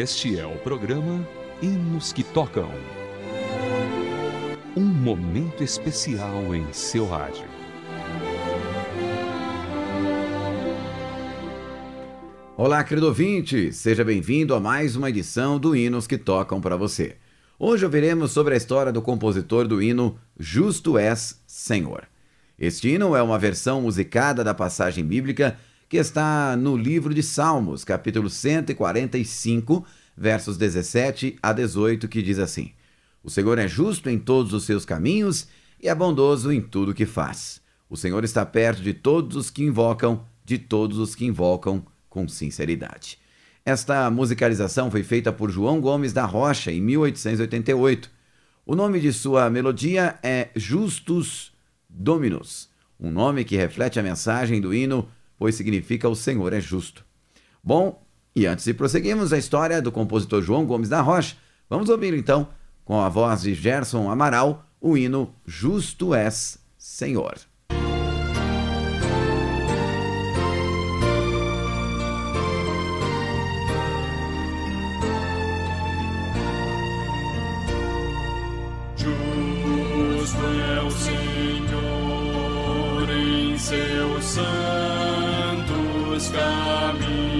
Este é o programa Hinos que Tocam. Um momento especial em seu rádio. Olá, querido ouvinte, seja bem-vindo a mais uma edição do Hinos que Tocam para você. Hoje ouviremos sobre a história do compositor do hino Justo És, Senhor. Este hino é uma versão musicada da passagem bíblica que está no livro de Salmos, capítulo 145, versos 17 a 18, que diz assim: O Senhor é justo em todos os seus caminhos e é bondoso em tudo que faz. O Senhor está perto de todos os que invocam, de todos os que invocam com sinceridade. Esta musicalização foi feita por João Gomes da Rocha em 1888. O nome de sua melodia é Justus Dominus, um nome que reflete a mensagem do hino, pois significa o Senhor é justo. Bom, e antes de prosseguirmos a história do compositor João Gomes da Rocha, vamos ouvir então, com a voz de Gerson Amaral, o hino Justo és, Senhor. Justo é o Senhor em seus santos caminhos,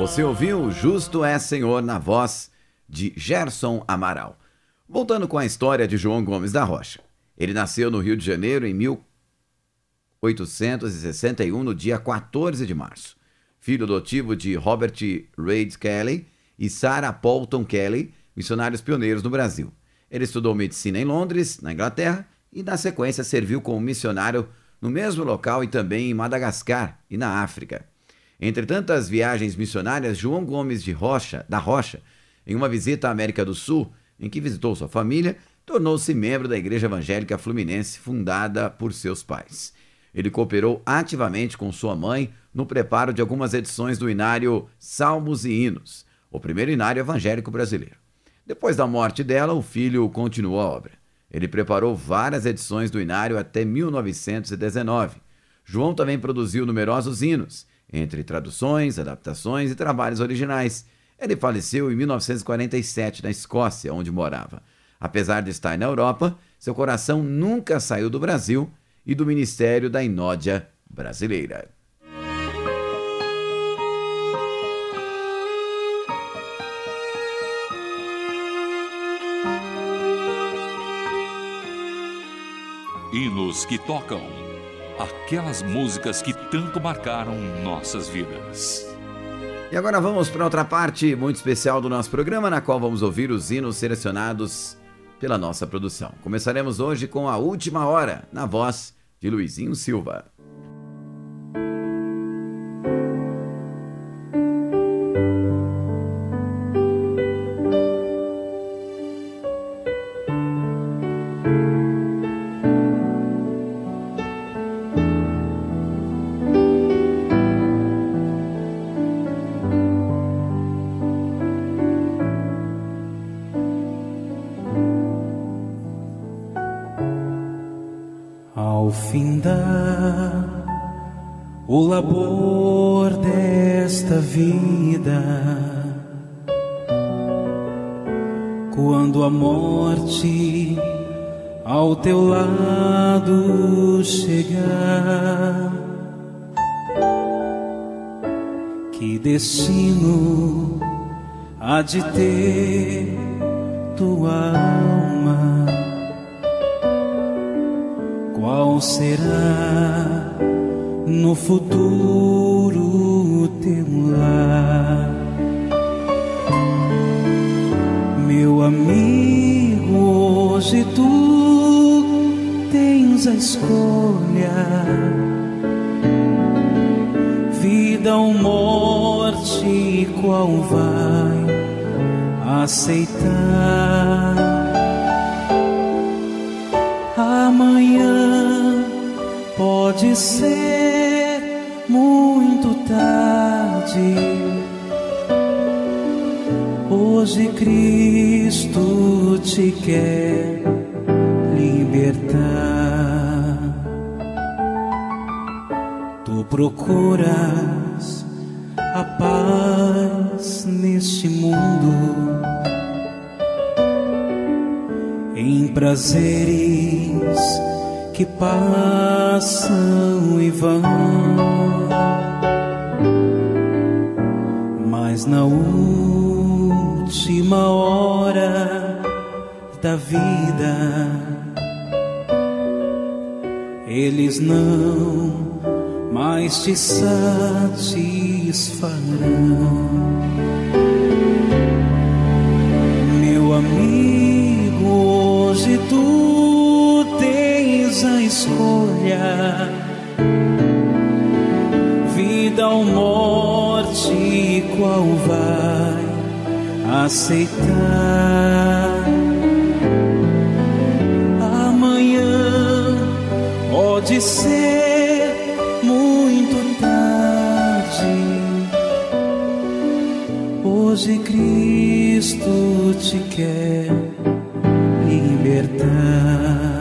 Você ouviu Justo é Senhor na voz de Gerson Amaral. Voltando com a história de João Gomes da Rocha. Ele nasceu no Rio de Janeiro em 1861, no dia 14 de março. Filho adotivo de Robert Reid Kelly e Sarah Polton Kelly, missionários pioneiros no Brasil. Ele estudou medicina em Londres, na Inglaterra, e na sequência serviu como missionário no mesmo local e também em Madagascar e na África. Entre tantas viagens missionárias, João Gomes de Rocha, da Rocha, em uma visita à América do Sul, em que visitou sua família, tornou-se membro da Igreja Evangélica Fluminense, fundada por seus pais. Ele cooperou ativamente com sua mãe no preparo de algumas edições do inário Salmos e Hinos, o primeiro inário evangélico brasileiro. Depois da morte dela, o filho continuou a obra. Ele preparou várias edições do inário até 1919. João também produziu numerosos hinos, entre traduções, adaptações e trabalhos originais. Ele faleceu em 1947 na Escócia, onde morava. Apesar de estar na Europa, seu coração nunca saiu do Brasil e do Ministério da Inódia Brasileira. Hinos que Tocam. Aquelas músicas que tanto marcaram nossas vidas. E agora vamos para outra parte muito especial do nosso programa, na qual vamos ouvir os hinos selecionados pela nossa produção. Começaremos hoje com a última hora, na voz de Luizinho Silva. Findar o labor desta vida, quando a morte ao teu lado chegar, que destino há de ter tua alma? Qual será no futuro teu lar. Meu amigo, hoje tu tens a escolha. Vida ou morte, qual vai aceitar? Ser muito tarde. Hoje Cristo te quer libertar. Tu procuras a paz neste mundo em prazeres que passam e vão, mas na última hora da vida eles não mais te satisfarão. Meu amigo, hoje tu tens a escolha, vida ou morte, qual vai aceitar? Amanhã pode ser muito tarde. Hoje Cristo te quer libertar.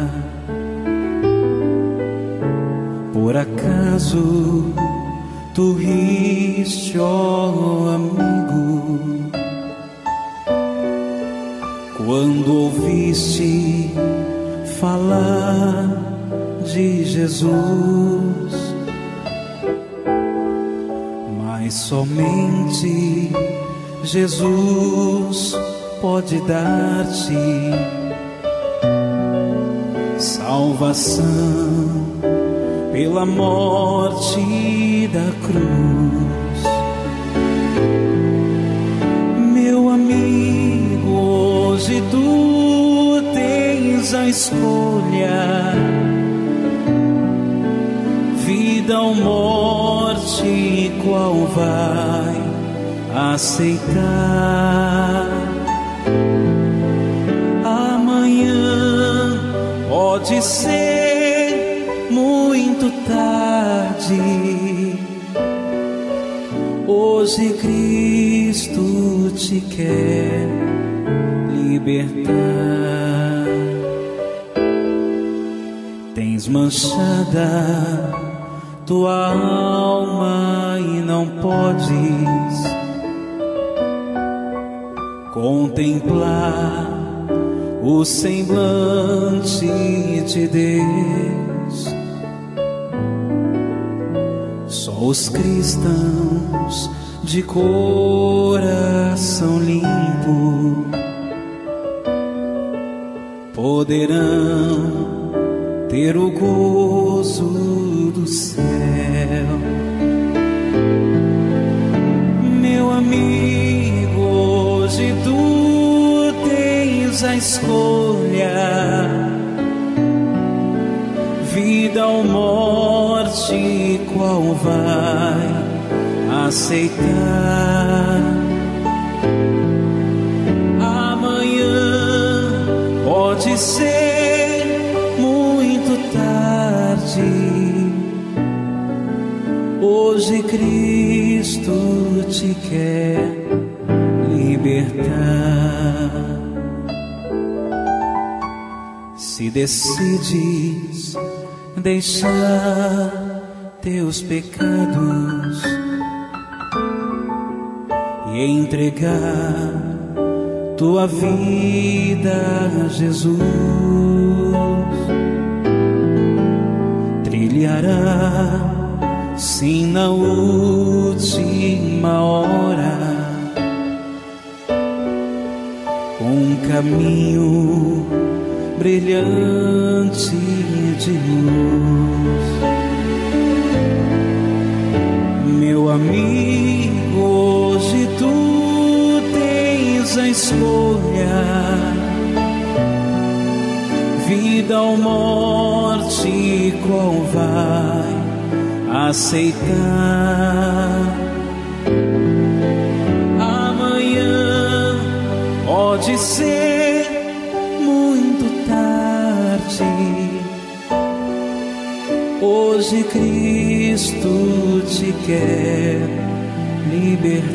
Por acaso tu riste, ó amigo, quando ouviste falar de Jesus? Mas somente Jesus pode dar-te salvação pela morte da cruz. Meu amigo, hoje tu tens a escolha, vida ou morte, qual vai aceitar? Amanhã pode ser muito tarde. Hoje Cristo te quer libertar. Tens manchada tua alma e não podes contemplar o semblante de Deus. Os cristãos de coração limpo poderão ter o gozo do céu. Meu amigo, hoje tu tens a escolha, vida ou morte, qual vai aceitar? Amanhã pode ser muito tarde. Hoje Cristo te quer libertar. Se decides deixar teus pecados e entregar tua vida a Jesus, trilhará sim na última hora um caminho brilhante de luz. amigo, hoje tu tens a escolha: vida ou morte, qual vai aceitar? Amanhã pode ser muito tarde. Hoje Cristo te quer libertar.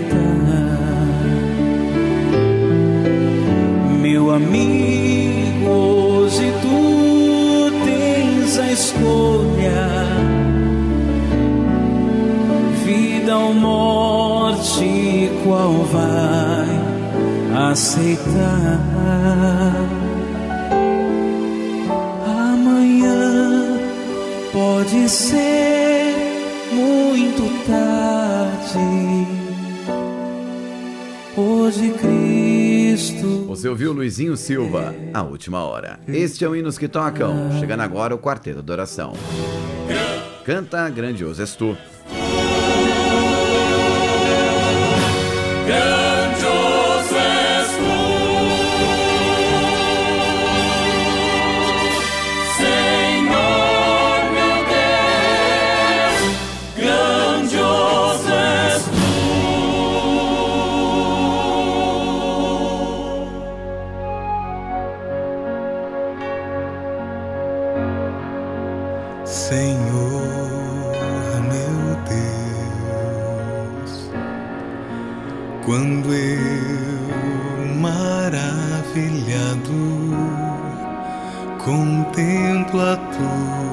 Meu amigo, hoje tu tens a escolha, vida ou morte, qual vai aceitar? Pode ser muito tarde. Hoje Cristo Você ouviu Luizinho Silva, A Última Hora. Este é o Hinos que Tocam. Chegando agora o Quarteto da Oração. Canta Grandioso És Tu. Grandioso Senhor meu Deus, quando eu maravilhado contemplo a tua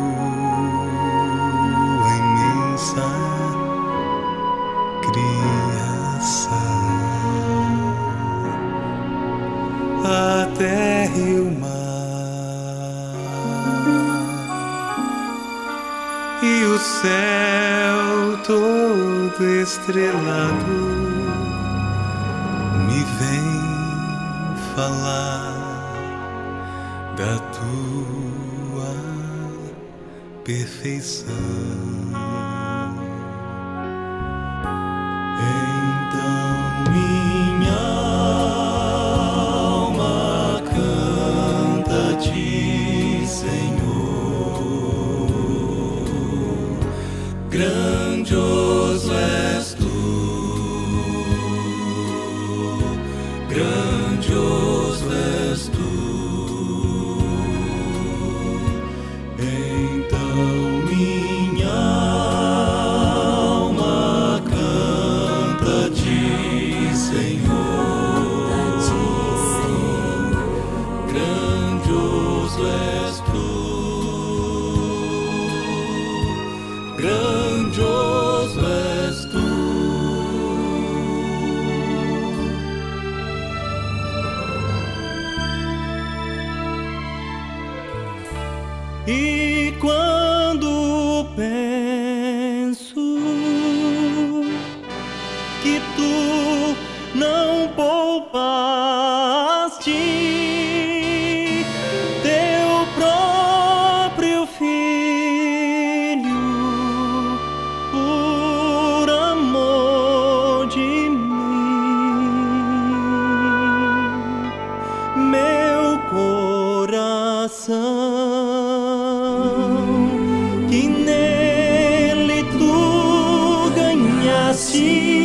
tua perfeição. Ganhaste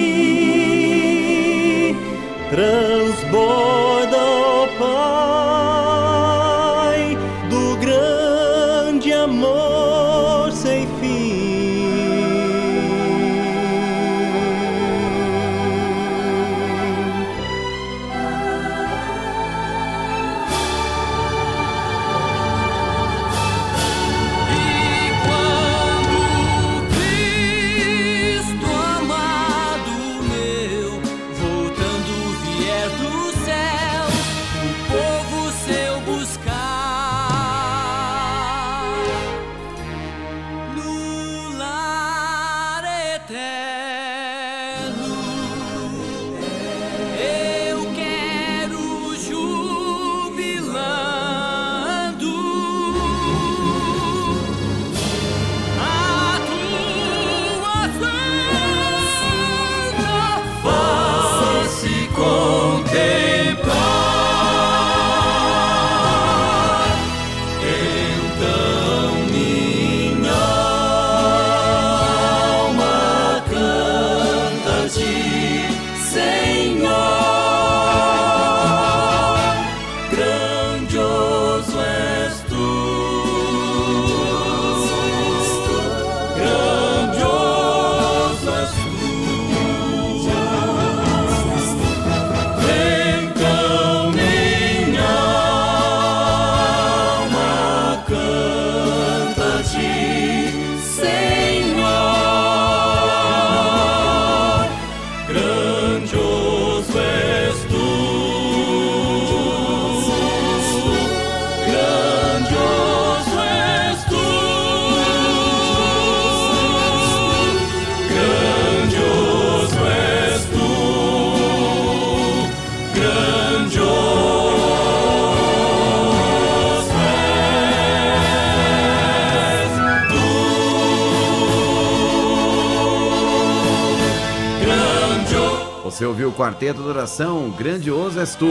Quarteto de Oração, Grandioso És Tu.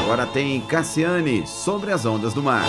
Agora tem Cassiane, Sobre as Ondas do Mar.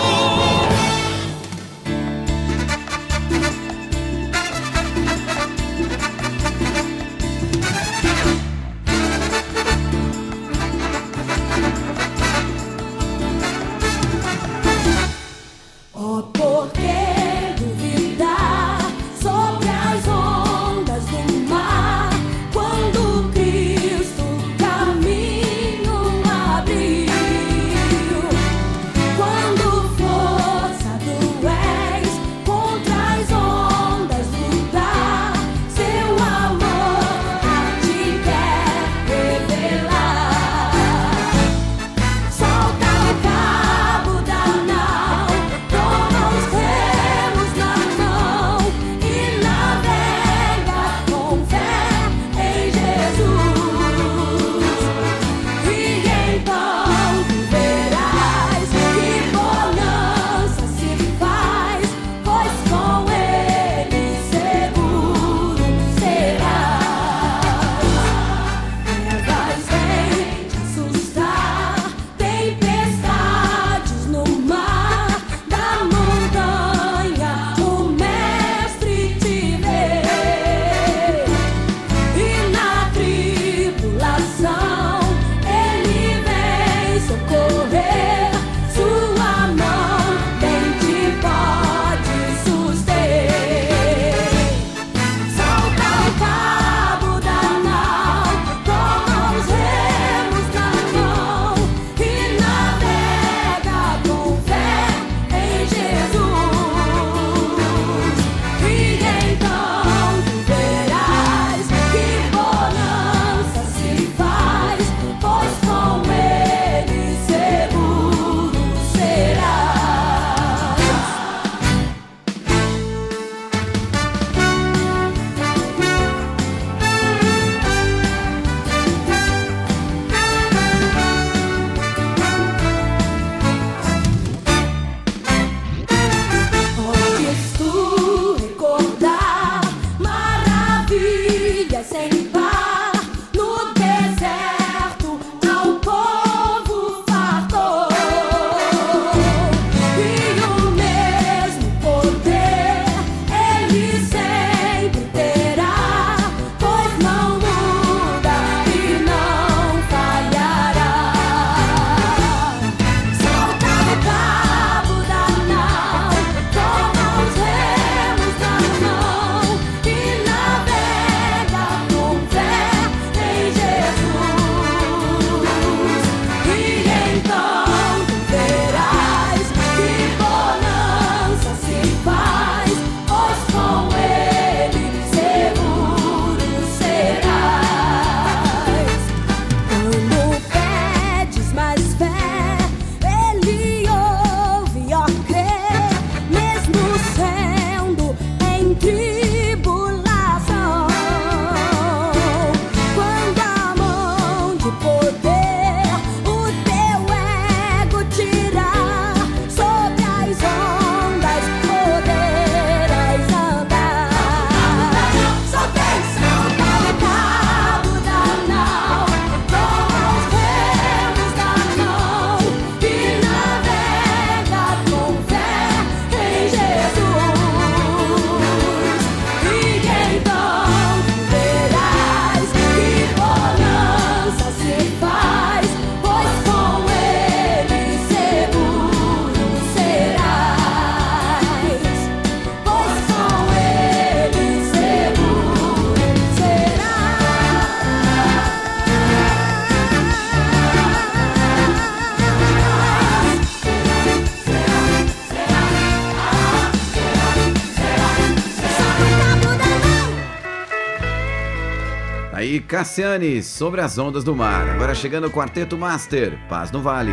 Cassiane, sobre as ondas do mar. Agora chegando o Quarteto Master, Paz no Vale.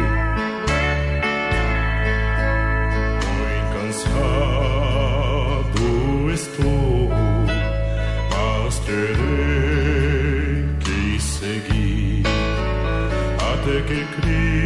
Foi cansado estou, mas terei que seguir até que Cristo.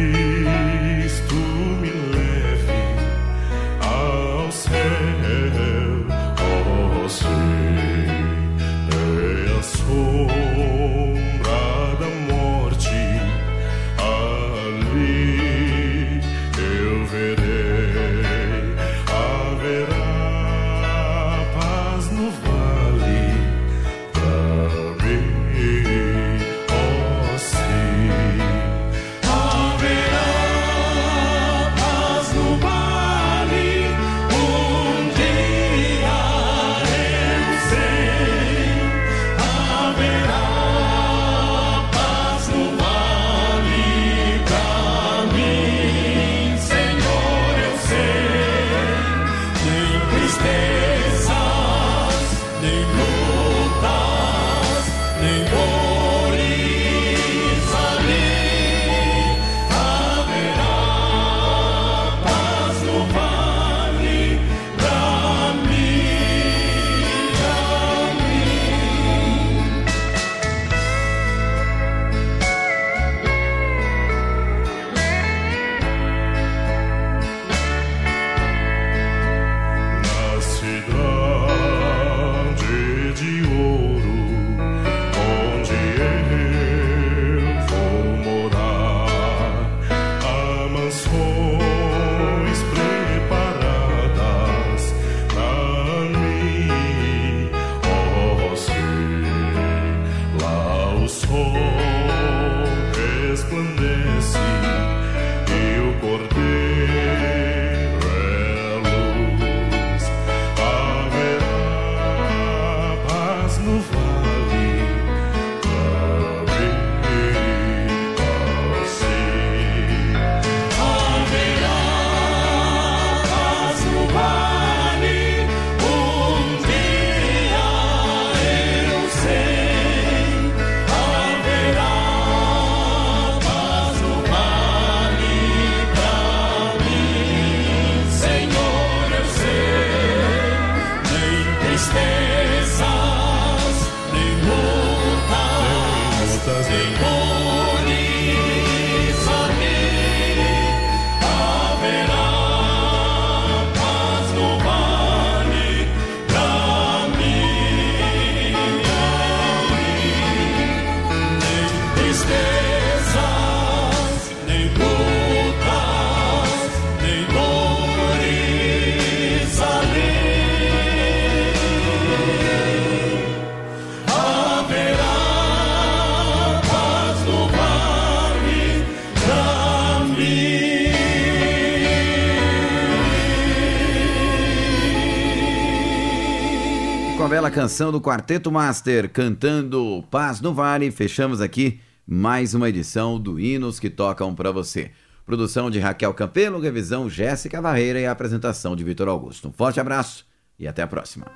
Canção do Quarteto Master cantando Paz no Vale, fechamos aqui mais uma edição do Hinos que Tocam para você. Produção de Raquel Campelo, revisão Jéssica Barreira e apresentação de Vitor Augusto. Um forte abraço e até a próxima.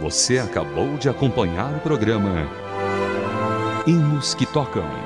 Você acabou de acompanhar o programa Hinos que Tocam.